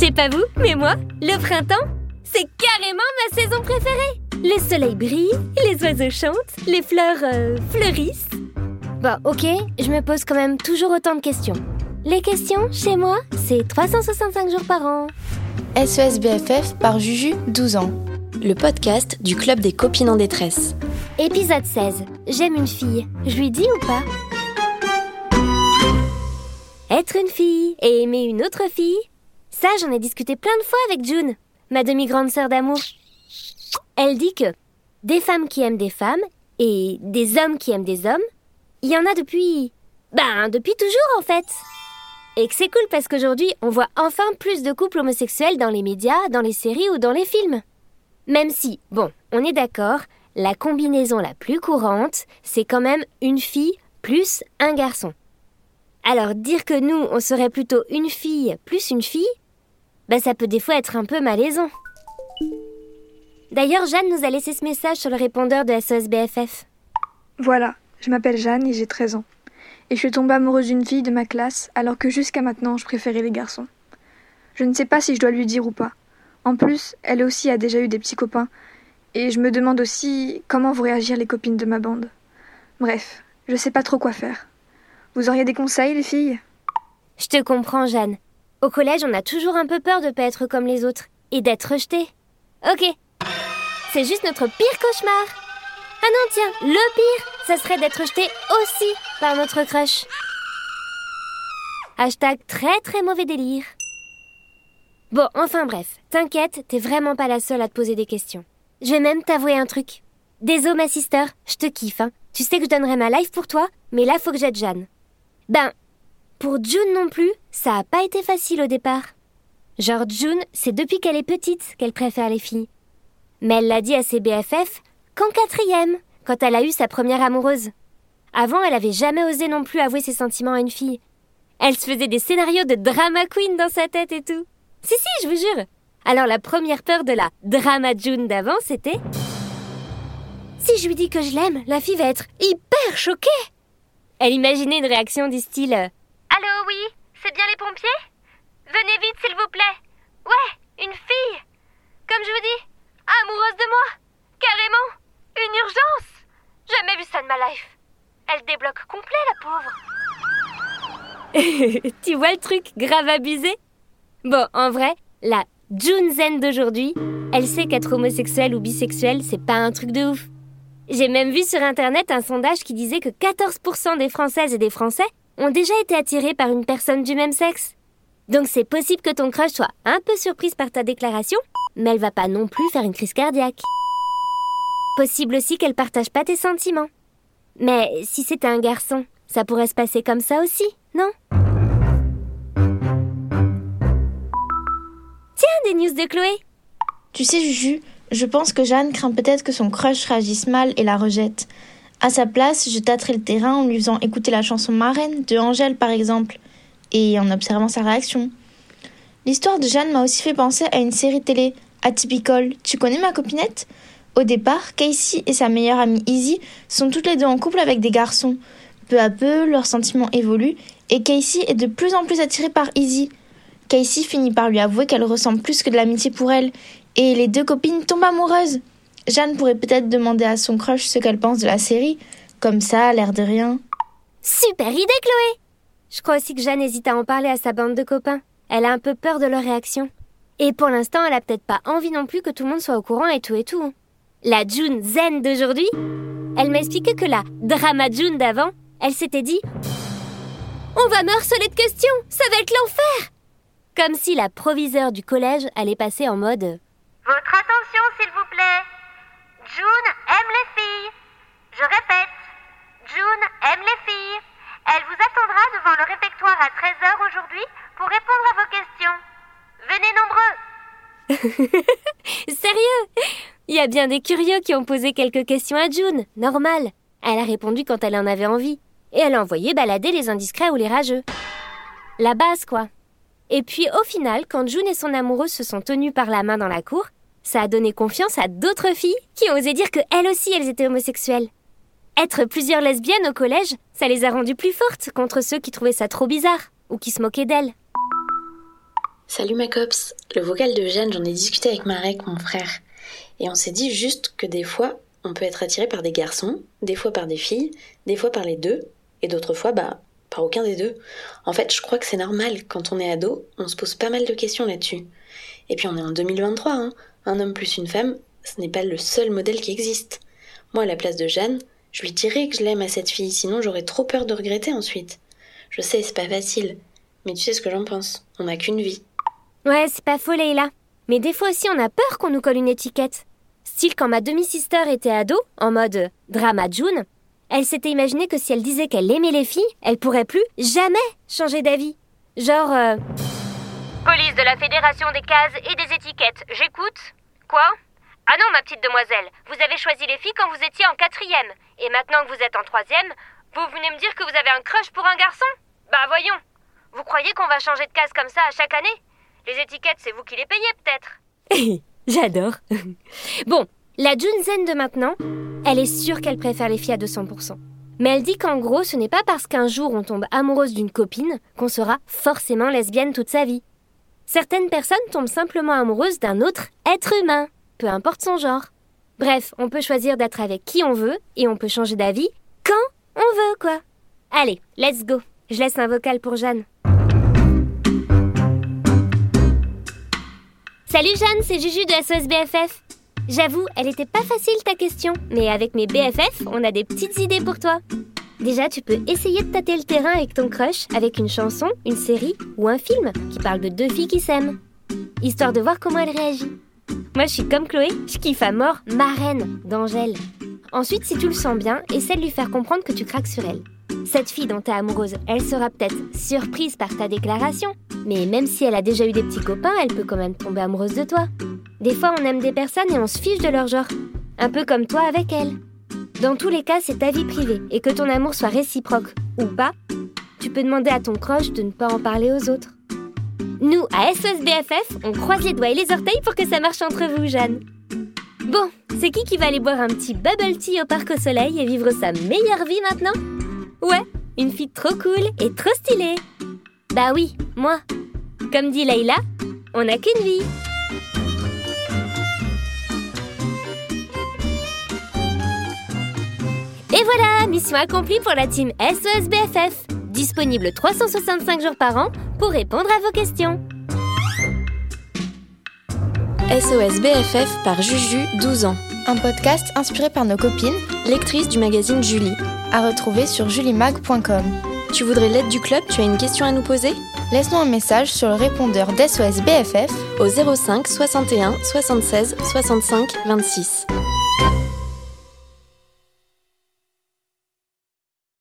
sais pas vous, mais moi, le printemps, c'est carrément ma saison préférée. Le soleil brille, les oiseaux chantent, les fleurs euh, fleurissent. Bon, ok, je me pose quand même toujours autant de questions. Les questions, chez moi, c'est 365 jours par an. SES BFF par Juju, 12 ans. Le podcast du Club des copines en détresse. Épisode 16. J'aime une fille. Je lui dis ou pas? Être une fille et aimer une autre fille Ça, j'en ai discuté plein de fois avec June, ma demi-grande sœur d'amour. Elle dit que des femmes qui aiment des femmes et des hommes qui aiment des hommes, il y en a depuis. Ben, depuis toujours en fait. Et que c'est cool parce qu'aujourd'hui, on voit enfin plus de couples homosexuels dans les médias, dans les séries ou dans les films. Même si, bon, on est d'accord, la combinaison la plus courante, c'est quand même une fille plus un garçon. Alors dire que nous, on serait plutôt une fille plus une fille, ben ça peut des fois être un peu malaisant. D'ailleurs, Jeanne nous a laissé ce message sur le répondeur de SOS BFF. Voilà, je m'appelle Jeanne et j'ai 13 ans. Et je suis tombée amoureuse d'une fille de ma classe alors que jusqu'à maintenant je préférais les garçons. Je ne sais pas si je dois lui dire ou pas. En plus, elle aussi a déjà eu des petits copains. Et je me demande aussi comment vont réagir les copines de ma bande. Bref, je sais pas trop quoi faire. Vous auriez des conseils, les filles? Je te comprends, Jeanne. Au collège, on a toujours un peu peur de pas être comme les autres et d'être rejeté. Ok. C'est juste notre pire cauchemar. Ah non, tiens, le pire, ça serait d'être rejeté aussi par notre crush. Hashtag très très mauvais délire. Bon, enfin bref, t'inquiète, t'es vraiment pas la seule à te poser des questions. Je vais même t'avouer un truc. Désolé ma sister, je te kiffe, hein. Tu sais que je donnerai ma life pour toi, mais là faut que j'aide Jeanne. Ben, pour June non plus, ça a pas été facile au départ. Genre June, c'est depuis qu'elle est petite qu'elle préfère les filles. Mais elle l'a dit à ses BFF qu'en quatrième, quand elle a eu sa première amoureuse. Avant, elle avait jamais osé non plus avouer ses sentiments à une fille. Elle se faisait des scénarios de drama queen dans sa tête et tout. Si, si, je vous jure. Alors la première peur de la drama June d'avant, c'était... Si je lui dis que je l'aime, la fille va être hyper choquée. Elle imaginait une réaction du style... Allô, oui, c'est bien les pompiers? Venez vite, s'il vous plaît. Ouais, une fille. Comme je vous dis, amoureuse de moi. Carrément. Une urgence. Jamais vu ça de ma life. Elle débloque complet, la pauvre. tu vois le truc grave abusé? Bon, en vrai, la June Zen d'aujourd'hui, elle sait qu'être homosexuel ou bisexuel, c'est pas un truc de ouf. J'ai même vu sur internet un sondage qui disait que 14% des Françaises et des Français ont déjà été attirés par une personne du même sexe. Donc c'est possible que ton crush soit un peu surprise par ta déclaration, mais elle va pas non plus faire une crise cardiaque. Possible aussi qu'elle partage pas tes sentiments. Mais si c'était un garçon, ça pourrait se passer comme ça aussi, non? Tiens, des news de Chloé Tu sais, Juju, je pense que Jeanne craint peut-être que son crush réagisse mal et la rejette. À sa place, je tâterai le terrain en lui faisant écouter la chanson Marraine de Angèle par exemple, et en observant sa réaction. L'histoire de Jeanne m'a aussi fait penser à une série télé, Atypical. Tu connais ma copinette? Au départ, Casey et sa meilleure amie Izzy sont toutes les deux en couple avec des garçons. Peu à peu, leurs sentiments évoluent et Casey est de plus en plus attirée par Izzy. Casey finit par lui avouer qu'elle ressent plus que de l'amitié pour elle, et les deux copines tombent amoureuses. Jeanne pourrait peut-être demander à son crush ce qu'elle pense de la série, comme ça, l'air de rien. Super idée, Chloé Je crois aussi que Jeanne hésite à en parler à sa bande de copains. Elle a un peu peur de leur réaction. Et pour l'instant, elle a peut-être pas envie non plus que tout le monde soit au courant et tout et tout. La June zen d'aujourd'hui, elle m'a expliqué que la drama June d'avant, elle s'était dit On va me harceler de questions, ça va être l'enfer comme si la proviseure du collège allait passer en mode Votre attention, s'il vous plaît. June aime les filles. Je répète, June aime les filles. Elle vous attendra devant le réfectoire à 13h aujourd'hui pour répondre à vos questions. Venez nombreux. Sérieux? Il y a bien des curieux qui ont posé quelques questions à June, normal. Elle a répondu quand elle en avait envie. Et elle a envoyé balader les indiscrets ou les rageux. La base, quoi. Et puis au final, quand June et son amoureux se sont tenus par la main dans la cour, ça a donné confiance à d'autres filles qui ont osé dire que elles aussi elles étaient homosexuelles. Être plusieurs lesbiennes au collège, ça les a rendues plus fortes contre ceux qui trouvaient ça trop bizarre ou qui se moquaient d'elles. Salut ma copse. Le vocal de Jeanne, j'en ai discuté avec Marek, mon frère. Et on s'est dit juste que des fois, on peut être attiré par des garçons, des fois par des filles, des fois par les deux, et d'autres fois, bah, par aucun des deux. En fait, je crois que c'est normal. Quand on est ado, on se pose pas mal de questions là-dessus. Et puis on est en 2023, hein. Un homme plus une femme, ce n'est pas le seul modèle qui existe. Moi, à la place de Jeanne, je lui dirais que je l'aime à cette fille, sinon j'aurais trop peur de regretter ensuite. Je sais, c'est pas facile. Mais tu sais ce que j'en pense. On n'a qu'une vie. Ouais, c'est pas faux, Leila. Mais des fois aussi, on a peur qu'on nous colle une étiquette. Style quand ma demi-sister était ado, en mode drama June, elle s'était imaginé que si elle disait qu'elle aimait les filles, elle pourrait plus jamais changer d'avis. Genre. Euh, Police de la Fédération des cases et des étiquettes, j'écoute. Quoi? Ah non, ma petite demoiselle, vous avez choisi les filles quand vous étiez en quatrième. Et maintenant que vous êtes en troisième, vous venez me dire que vous avez un crush pour un garçon? Bah voyons. Vous croyez qu'on va changer de case comme ça à chaque année? Les étiquettes, c'est vous qui les payez peut-être J'adore. bon, la Junzen de maintenant, elle est sûre qu'elle préfère les filles à 200%. Mais elle dit qu'en gros, ce n'est pas parce qu'un jour on tombe amoureuse d'une copine qu'on sera forcément lesbienne toute sa vie. Certaines personnes tombent simplement amoureuses d'un autre être humain, peu importe son genre. Bref, on peut choisir d'être avec qui on veut et on peut changer d'avis quand on veut, quoi. Allez, let's go. Je laisse un vocal pour Jeanne. Salut Jeanne, c'est Juju de SOS BFF. J'avoue, elle était pas facile ta question, mais avec mes BFF, on a des petites idées pour toi. Déjà, tu peux essayer de tâter le terrain avec ton crush avec une chanson, une série ou un film qui parle de deux filles qui s'aiment, histoire de voir comment elle réagit. Moi, je suis comme Chloé, je kiffe à mort Marraine d'Angèle. Ensuite, si tu le sens bien, essaie de lui faire comprendre que tu craques sur elle. Cette fille dont t'es amoureuse, elle sera peut-être surprise par ta déclaration, mais même si elle a déjà eu des petits copains, elle peut quand même tomber amoureuse de toi. Des fois, on aime des personnes et on se fiche de leur genre. Un peu comme toi avec elle. Dans tous les cas, c'est ta vie privée et que ton amour soit réciproque ou pas, tu peux demander à ton crush de ne pas en parler aux autres. Nous, à SOSBFF, on croise les doigts et les orteils pour que ça marche entre vous, Jeanne. Bon, c'est qui qui va aller boire un petit bubble tea au parc au soleil et vivre sa meilleure vie maintenant? Ouais, une fille trop cool et trop stylée. Bah oui, moi. Comme dit Leïla, on n'a qu'une vie. Et voilà, mission accomplie pour la team SOS BFF. Disponible 365 jours par an pour répondre à vos questions. SOS BFF par Juju, 12 ans. Un podcast inspiré par nos copines, lectrices du magazine Julie. À retrouver sur julimag.com. Tu voudrais l'aide du club? Tu as une question à nous poser? Laisse-nous un message sur le répondeur d'SOS BFF au 05 61 76 65 26.